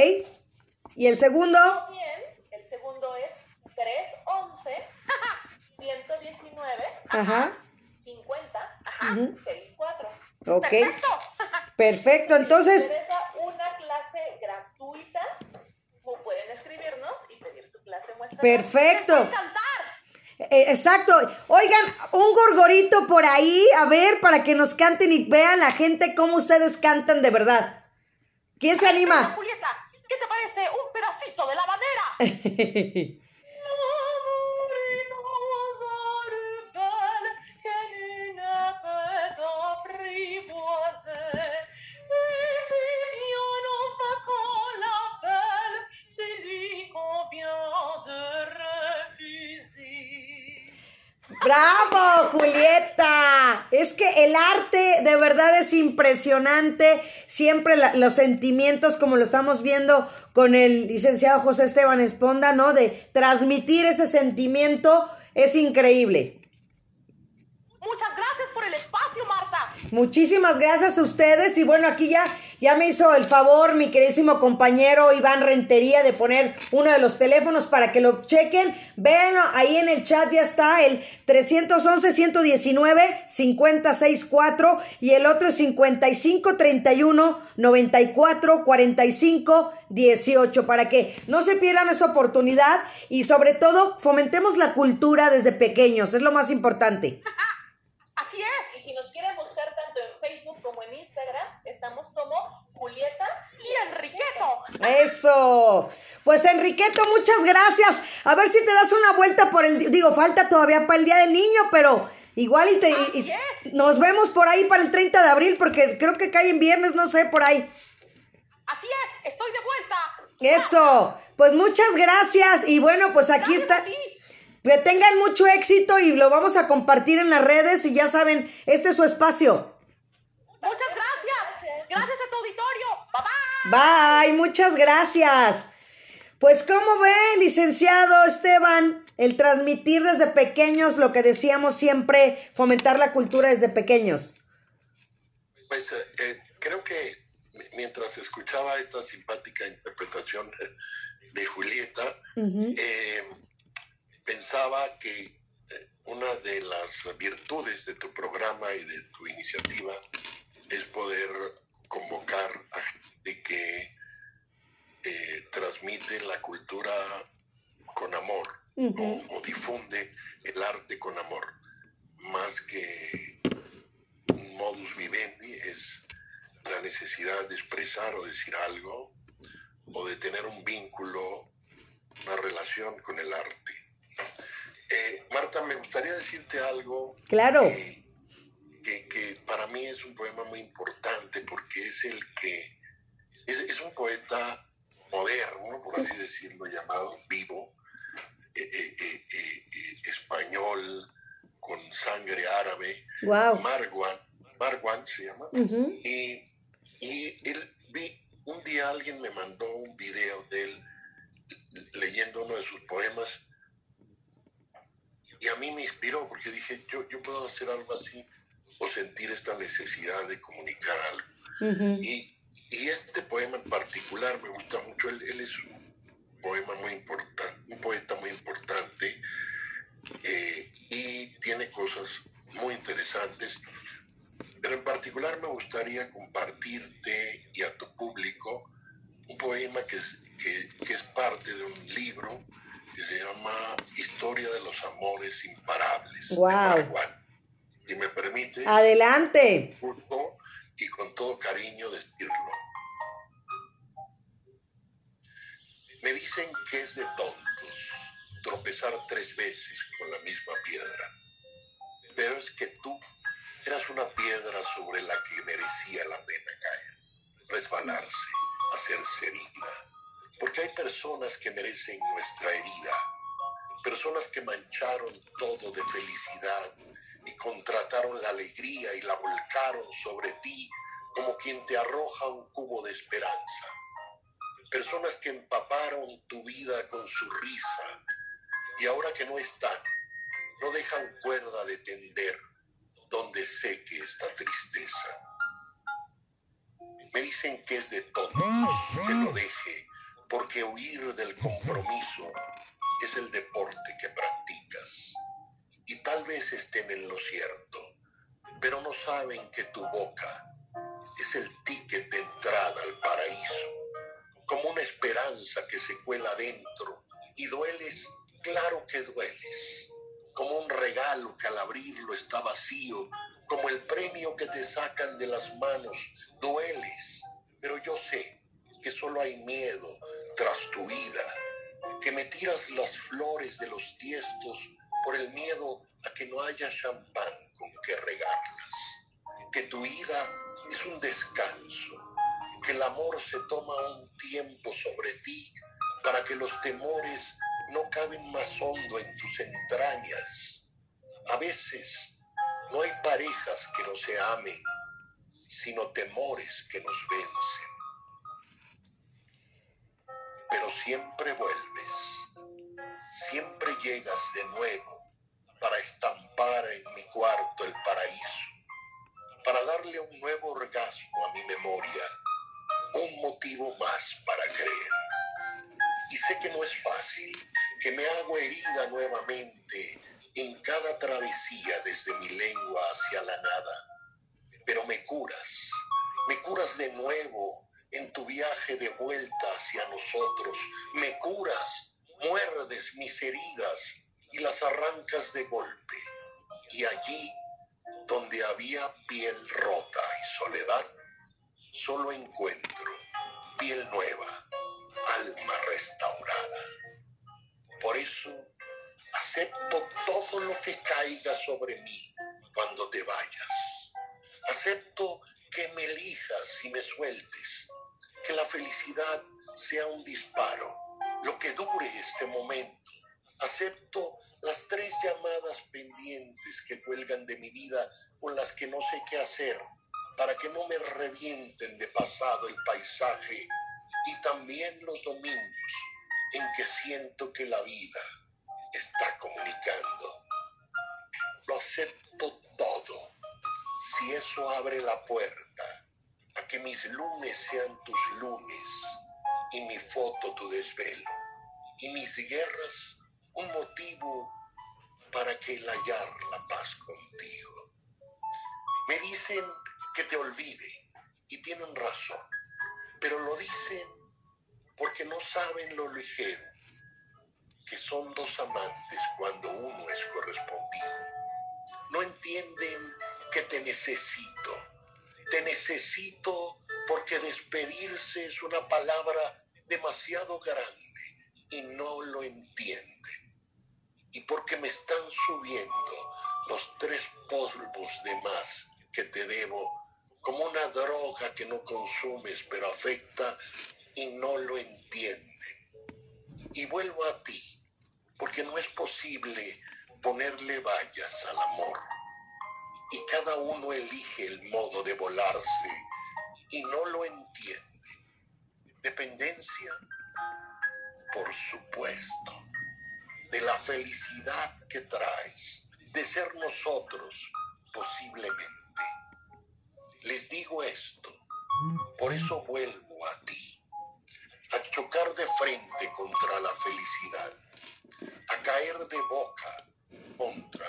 ¿Y el segundo?
Bien, el segundo es 311 119
Ajá.
50
Ujú.
64.
Ok.
Perfecto.
Perfecto.
Si
Entonces,
interesa una clase gratuita, pu- pueden escribirnos y pedir su clase muestra.
Les va a
perfecto.
encantar.
Eh, exacto. Oigan, un gorgorito por ahí, a ver, para que nos canten y vean la gente cómo ustedes cantan de verdad. ¿Quién se anima?
Julieta, ¿qué te parece un pedacito de la bandera?
¡Bravo, Julieta! Es que el arte de verdad es impresionante. Siempre la- los sentimientos, como lo estamos viendo con el licenciado José Esteban Esponda, ¿no? De transmitir ese sentimiento es increíble.
Muchas gracias por el espacio, Marta.
Muchísimas gracias a ustedes y bueno, aquí ya, ya me hizo el favor mi queridísimo compañero Iván Rentería de poner uno de los teléfonos para que lo chequen. Véanlo, ahí en el chat ya está el 311-119-564 y el otro es 5531-9445-18 para que no se pierdan esta oportunidad y sobre todo fomentemos la cultura desde pequeños, es lo más importante.
Así es.
Y si nos quieren buscar tanto en Facebook como en Instagram, estamos como Julieta
Y Enriqueto.
Eso. Pues Enriqueto, muchas gracias. A ver si te das una vuelta por el... Digo, falta todavía para el Día del Niño, pero igual y te... y- y nos vemos por ahí para el 30 de abril, porque creo que cae en viernes, no sé, por ahí.
Así es. Estoy de vuelta.
Eso. Pues muchas gracias. Y bueno, pues aquí
Gracias
está... Que tengan mucho éxito y lo vamos a compartir en las redes y ya saben, este es su espacio.
Muchas gracias. Gracias a tu auditorio. Bye bye.
Bye, muchas gracias. Pues como ve, licenciado Esteban, el transmitir desde pequeños lo que decíamos siempre, fomentar la cultura desde pequeños.
Pues eh, eh, creo que mi- mientras escuchaba esta simpática interpretación de Julieta, eh, pensaba que una de las virtudes de tu programa y de tu iniciativa es poder convocar a gente que eh, transmite la cultura con amor o, o difunde el arte con amor, más que un modus vivendi es la necesidad de expresar o decir algo o de tener un vínculo, una relación con el arte. Eh, Marta, me gustaría decirte algo
Claro.
que, que- que mí es un poema muy importante porque es el que es, es un poeta moderno, por así decirlo, llamado vivo, eh, eh, eh, eh, eh, español, con sangre árabe,
Wow.
Marwan, Marwan se llama,
Ujú.
y, y él, vi, un día alguien me mandó un video de él leyendo uno de sus poemas y a mí me inspiró porque dije, yo, yo puedo hacer algo así o sentir esta necesidad de comunicar algo.
Ujú.
Y, y este poema en particular me gusta mucho, él, él es un poema muy importante, un poeta muy importante eh, y tiene cosas muy interesantes, pero en particular me gustaría compartirte y a tu público un poema que es, que, que es parte de un libro que se llama Historia de los Amores Imparables. de
Guau.
Marwan. Si me permites,
Adelante.
y con todo cariño decirlo. Me dicen que es de tontos tropezar tres veces con la misma piedra, pero es que tú eras una piedra sobre la que merecía la pena caer, resbalarse, hacerse herida, porque hay personas que merecen nuestra herida, personas que mancharon todo de felicidad contrataron la alegría y la volcaron sobre ti como quien te arroja un cubo de esperanza. Personas que empaparon tu vida con su risa y ahora que no están, no dejan cuerda de tender donde sé que está tristeza. Me dicen que es de tontos que lo deje, porque huir del compromiso es el deporte estén en lo cierto, pero no saben que tu boca es el ticket de entrada al paraíso, como una esperanza que se cuela dentro y dueles, claro que dueles, como un regalo que al abrirlo está vacío, como el premio que te sacan de las manos, dueles, pero yo sé que solo hay miedo tras tu vida, que me tiras las flores de los tiestos por el miedo a que no haya champán con que regarlas, que tu ida es un descanso, que el amor se toma un tiempo sobre ti para que los temores no caben más hondo en tus entrañas. A veces no hay parejas que no se amen, sino temores que nos vencen. Pero siempre vuelves, siempre llegas de nuevo para estampar en mi cuarto el paraíso, para darle un nuevo orgasmo a mi memoria, un motivo más para creer. Y sé que no es fácil, que me hago herida nuevamente en cada travesía desde mi lengua hacia la nada. Pero me curas, me curas de nuevo en tu viaje de vuelta hacia nosotros. Me curas, muerdes mis heridas y las arrancas de golpe. Y allí, donde había piel rota y soledad, solo encuentro piel nueva, alma restaurada. Por eso acepto todo lo que caiga sobre mí cuando te vayas. Acepto que me elijas y me sueltes, que la felicidad sea un disparo, lo que dure este momento. Acepto las tres llamadas pendientes que cuelgan de mi vida con las que no sé qué hacer para que no me revienten de pasado el paisaje y también los domingos en que siento que la vida está comunicando. Lo acepto todo. Si eso abre la puerta a que mis lunes sean tus lunes y mi foto tu desvelo y mis guerras un motivo para que el hallar la paz contigo. Me dicen que te olvide y tienen razón, pero lo dicen porque no saben lo ligero que son dos amantes cuando uno es correspondido. No entienden que te necesito. Te necesito porque despedirse es una palabra demasiado grande y no lo entienden. Y porque me están subiendo los tres polvos de más que te debo como una droga que no consumes pero afecta y no lo entienden. Y vuelvo a ti porque no es posible ponerle vallas al amor. Y cada uno elige el modo de volarse y no lo entiende. Por supuesto, de la felicidad que traes, de ser nosotros posiblemente. Les digo esto, por eso vuelvo a ti, a chocar de frente contra la felicidad a caer de boca contra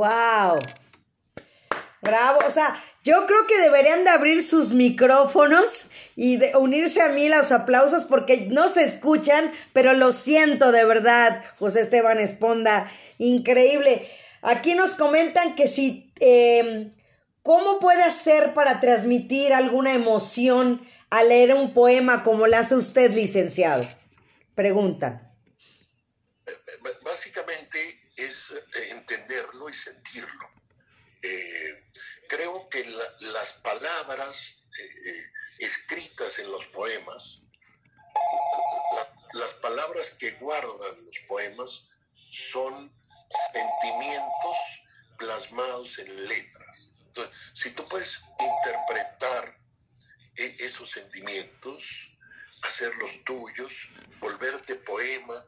¡Wow! Bravo, o sea, yo creo que deberían de abrir sus micrófonos y de unirse a mí los aplausos porque no se escuchan, pero lo siento de verdad, José Esteban Esponda, increíble. Aquí nos comentan que si, em, ¿cómo puede hacer para transmitir alguna emoción al leer un poema como lo hace usted, licenciado? Preguntan.
Básicamente es eh, entenderlo y sentirlo. Eh, creo que las palabras eh, escritas en los poemas, las palabras que guardan los poemas son sentimientos plasmados en letras. Entonces, si tú puedes interpretar esos sentimientos, hacerlos tuyos, volverte poema,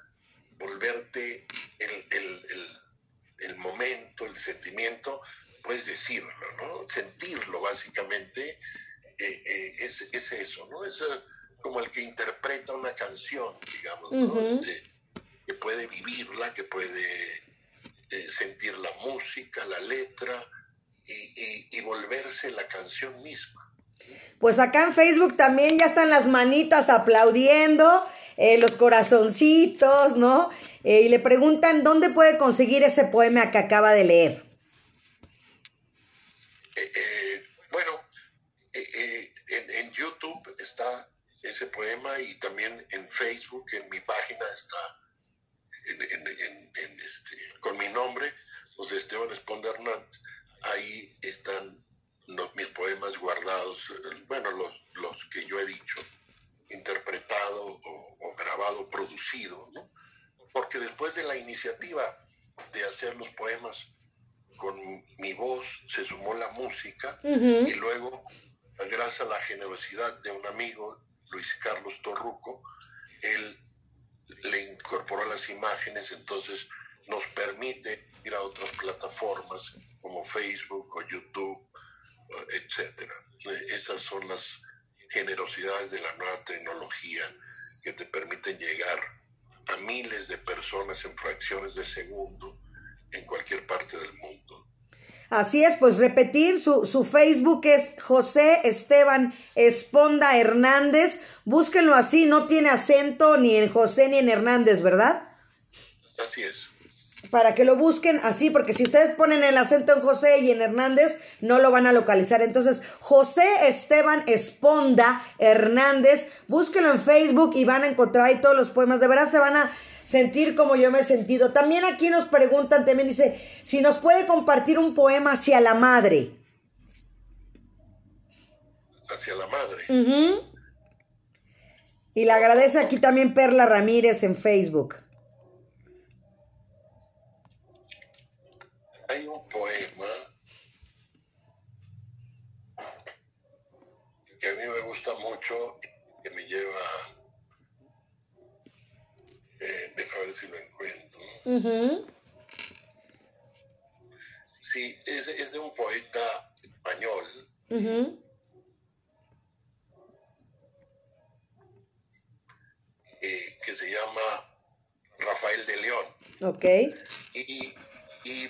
volverte el, momento, el sentimiento, puedes decirlo, ¿no? Sentirlo básicamente eh, eh, es, eso, ¿no? Es eh, como el que interpreta una canción, digamos, este, que puede vivirla, que puede sentir la música, la letra y volverse la canción misma.
Pues acá en Facebook también ya están las manitas aplaudiendo, eh, los corazoncitos, ¿no? Eh, y le preguntan dónde puede conseguir ese poema que acaba de leer.
Eh, bueno, en, YouTube está ese poema y también en Facebook, en mi página está este, con mi nombre, José Esteban Esponda Hernández. Ahí están mis poemas guardados, bueno, los, los que yo he dicho, producido, ¿no? Porque después de la iniciativa de hacer los poemas con mi voz, se sumó la música y luego, gracias a la generosidad de un amigo, Luis Carlos Torruco, él le incorporó las imágenes, entonces nos permite ir a otras plataformas como Facebook o YouTube etcétera. Esas son las generosidades de la nueva tecnología que te permiten llegar a miles de personas en fracciones de segundo en cualquier parte del mundo.
Así es, pues repetir, su, su, Facebook es José Esteban Esponda Hernández. Búsquenlo así, no tiene acento ni en José ni en Hernández, ¿verdad?
Así es
para que lo busquen así, porque si ustedes ponen el acento en José y en Hernández, no lo van a localizar. Entonces, José Esteban Esponda Hernández, búsquenlo en Facebook y van a encontrar ahí todos los poemas. De verdad se van a sentir como yo me he sentido. También aquí nos preguntan, también dice, si nos puede compartir un poema hacia la madre.
Hacia la madre.
Y le agradece aquí también Perla Ramírez en Facebook.
hay un poema que a mí me gusta mucho, que me lleva, eh, deja ver si lo encuentro. Sí, es, de un poeta español. Eh, que se llama Rafael de León.
Ok.
Y y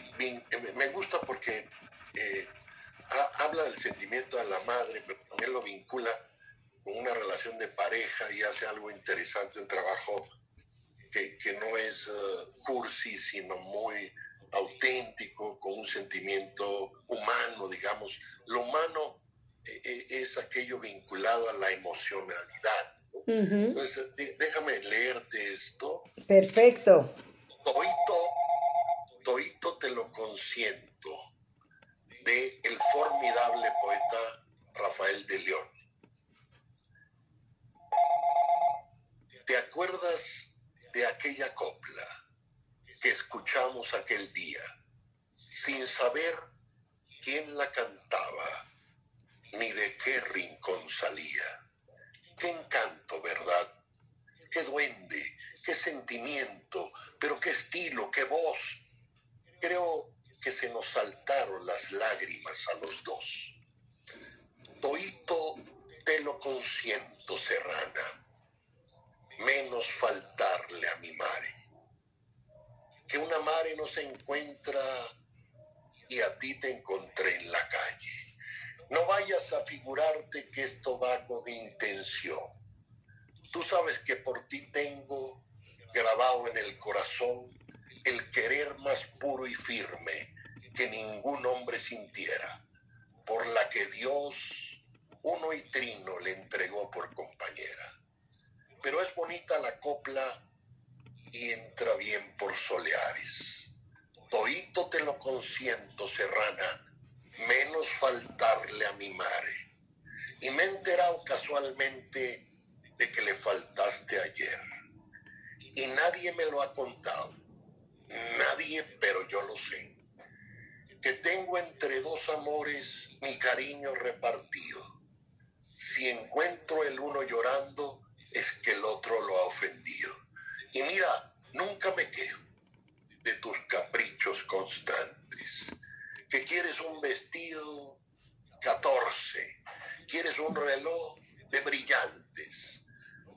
me gusta porque eh, habla del sentimiento de la madre, pero también lo vincula con una relación de pareja y hace algo interesante, un trabajo que, no es uh, cursi, sino muy auténtico, con un sentimiento humano, digamos. Lo humano eh, eh, es aquello vinculado a la emocionalidad. Entonces, déjame leerte esto.
Perfecto.
Toito Toito te lo consiento, de el formidable poeta Rafael de León. ¿Te acuerdas de aquella copla que escuchamos aquel día, sin saber quién la cantaba, ni de qué rincón salía? Qué encanto, ¿verdad? Qué duende, qué sentimiento, pero qué estilo, qué voz, Creo que se nos saltaron las lágrimas a los dos. Toito te lo consiento, serrana, menos faltarle a mi mare. Que una mare no se encuentra y a ti te encontré en la calle. No vayas a figurarte que esto va con intención. Tú sabes que por ti tengo grabado en el corazón el querer más puro y firme que ningún hombre sintiera, por la que Dios uno y trino le entregó por compañera. Pero es bonita la copla y entra bien por soleares. Toito te lo consiento, serrana, menos faltarle a mi mare. Y me he enterado casualmente de que le faltaste ayer. Y nadie me lo ha contado Nadie, pero yo lo sé. que tengo entre dos amores mi cariño repartido. Si encuentro el uno llorando, es que el otro lo ha ofendido. Y mira, nunca me quejo de tus caprichos constantes. Que quieres un vestido 14, quieres un reloj de brillantes.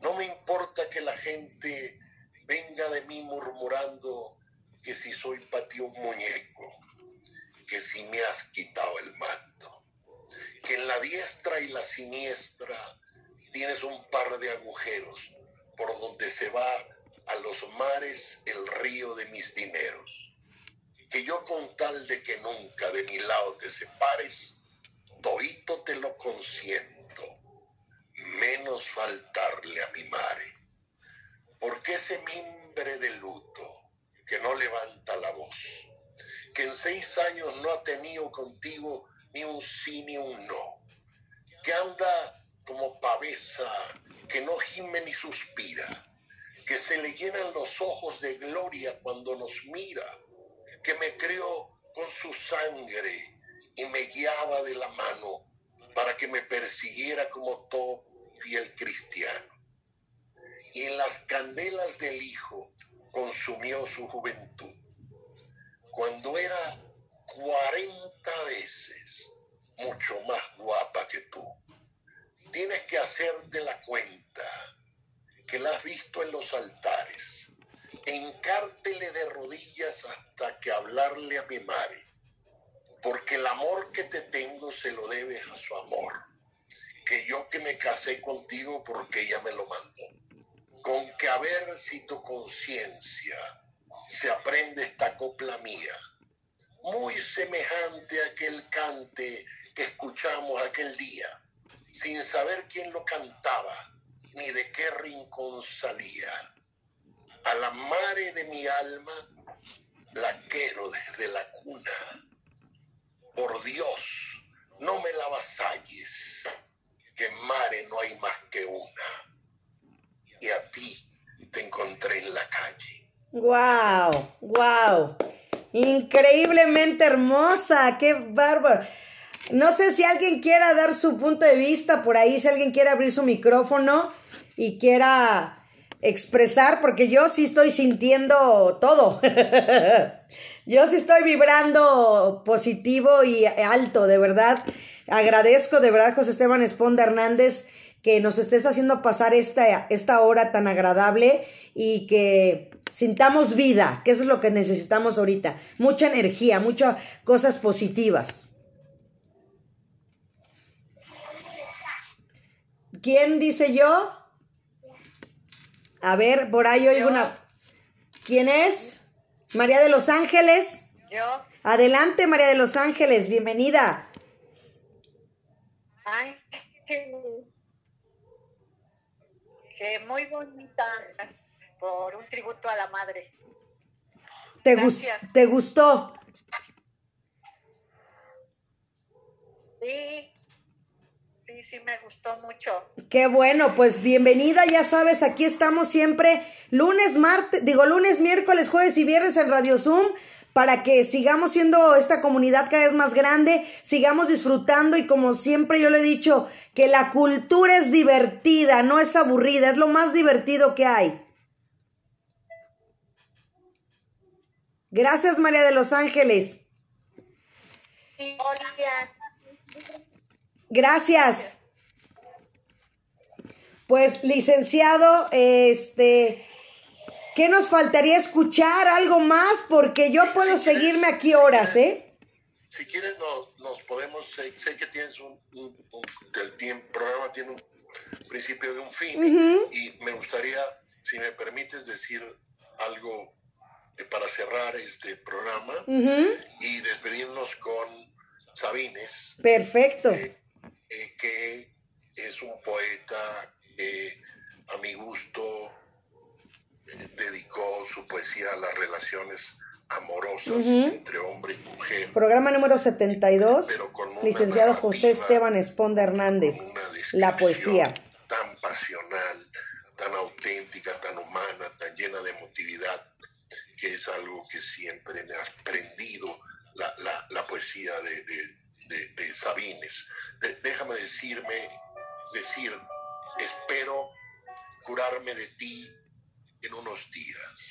No me importa que la gente venga de mí murmurando que si soy para ti un muñeco, que si me has quitado el mando, que en la diestra y la siniestra tienes un par de agujeros por donde se va a los mares el río de mis dineros. Que yo con tal de que nunca de mi lado te separes, todito te lo consiento, menos faltarle a mi mare. Porque ese mimbre de luto que no levanta la voz, que en seis años no ha tenido contigo ni un sí ni un no, que anda como pavesa, que no gime ni suspira, que se le llenan los ojos de gloria cuando nos mira, que me crió con su sangre y me guiaba de la mano para que me persiguiera como todo fiel cristiano. Y en las candelas del Hijo consumió su juventud. Cuando era 40 veces mucho más guapa que tú. Tienes que hacerte la cuenta que la has visto en los altares, encártele de rodillas hasta que hablarle a mi madre, porque el amor que te tengo se lo debes a su amor, que yo que me casé contigo porque ella me lo mandó, con que a ver si tu conciencia se aprende esta copla mía, muy semejante a aquel cante que escuchamos aquel día, sin saber quién lo cantaba ni de qué rincón salía. A la madre de mi alma la quiero desde la cuna. Por Dios, no me la vasalles, que mare no hay más que una. Y a ti te encontré en la calle.
¡Wow! ¡Wow! Increíblemente hermosa, qué bárbaro. No sé si alguien quiera dar su punto de vista por ahí, si alguien quiere abrir su micrófono y quiera expresar, porque yo sí estoy sintiendo todo. yo sí estoy vibrando positivo y alto, de verdad. Agradezco de verdad, José Esteban Esponda Hernández, que nos estés haciendo pasar esta, esta hora tan agradable y que sintamos vida, que eso es lo que necesitamos ahorita. Mucha energía, muchas cosas positivas. ¿Quién dice yo? A ver, por ahí oigo una. ¿Quién es? María de los Ángeles.
Yo.
Adelante, María de los Ángeles, bienvenida.
Ángel. Que muy bonita por un tributo a la madre.
¿Te, gus-
Gracias.
¿Te gustó?
Sí, sí, sí me gustó mucho.
Qué bueno, pues bienvenida, ya sabes, aquí estamos siempre lunes, martes, digo lunes, miércoles, jueves y viernes en Radio Zoom para que sigamos siendo esta comunidad cada vez más grande, sigamos disfrutando y como siempre yo le he dicho, que la cultura es divertida, no es aburrida, es lo más divertido que hay. Gracias María de los Ángeles.
Hola.
Gracias. Pues, licenciado, este, ¿qué nos faltaría escuchar? ¿Algo más? Porque yo puedo
Si quieres-
seguirme aquí horas, ¿eh?
Si quieres, no- nos podemos, sé, sé que tienes un, un- un- el programa tiene un principio y un fin, y me gustaría, si me permites, decir algo eh, para cerrar este programa y despedirnos con Sabines,
Perfecto.
eh, eh, que es un poeta que a mi gusto eh, dedicó su poesía a las relaciones amorosas
Ujú.
entre hombre y mujer.
Programa número 72,
pero con una
licenciado José Esteban Esponda Hernández. La poesía.
tan pasional, tan auténtica, tan humana, tan llena de emotividad, que es algo que siempre me has prendido la, poesía de, Sabines. déjame decirme, decir, espero curarme de ti en unos días.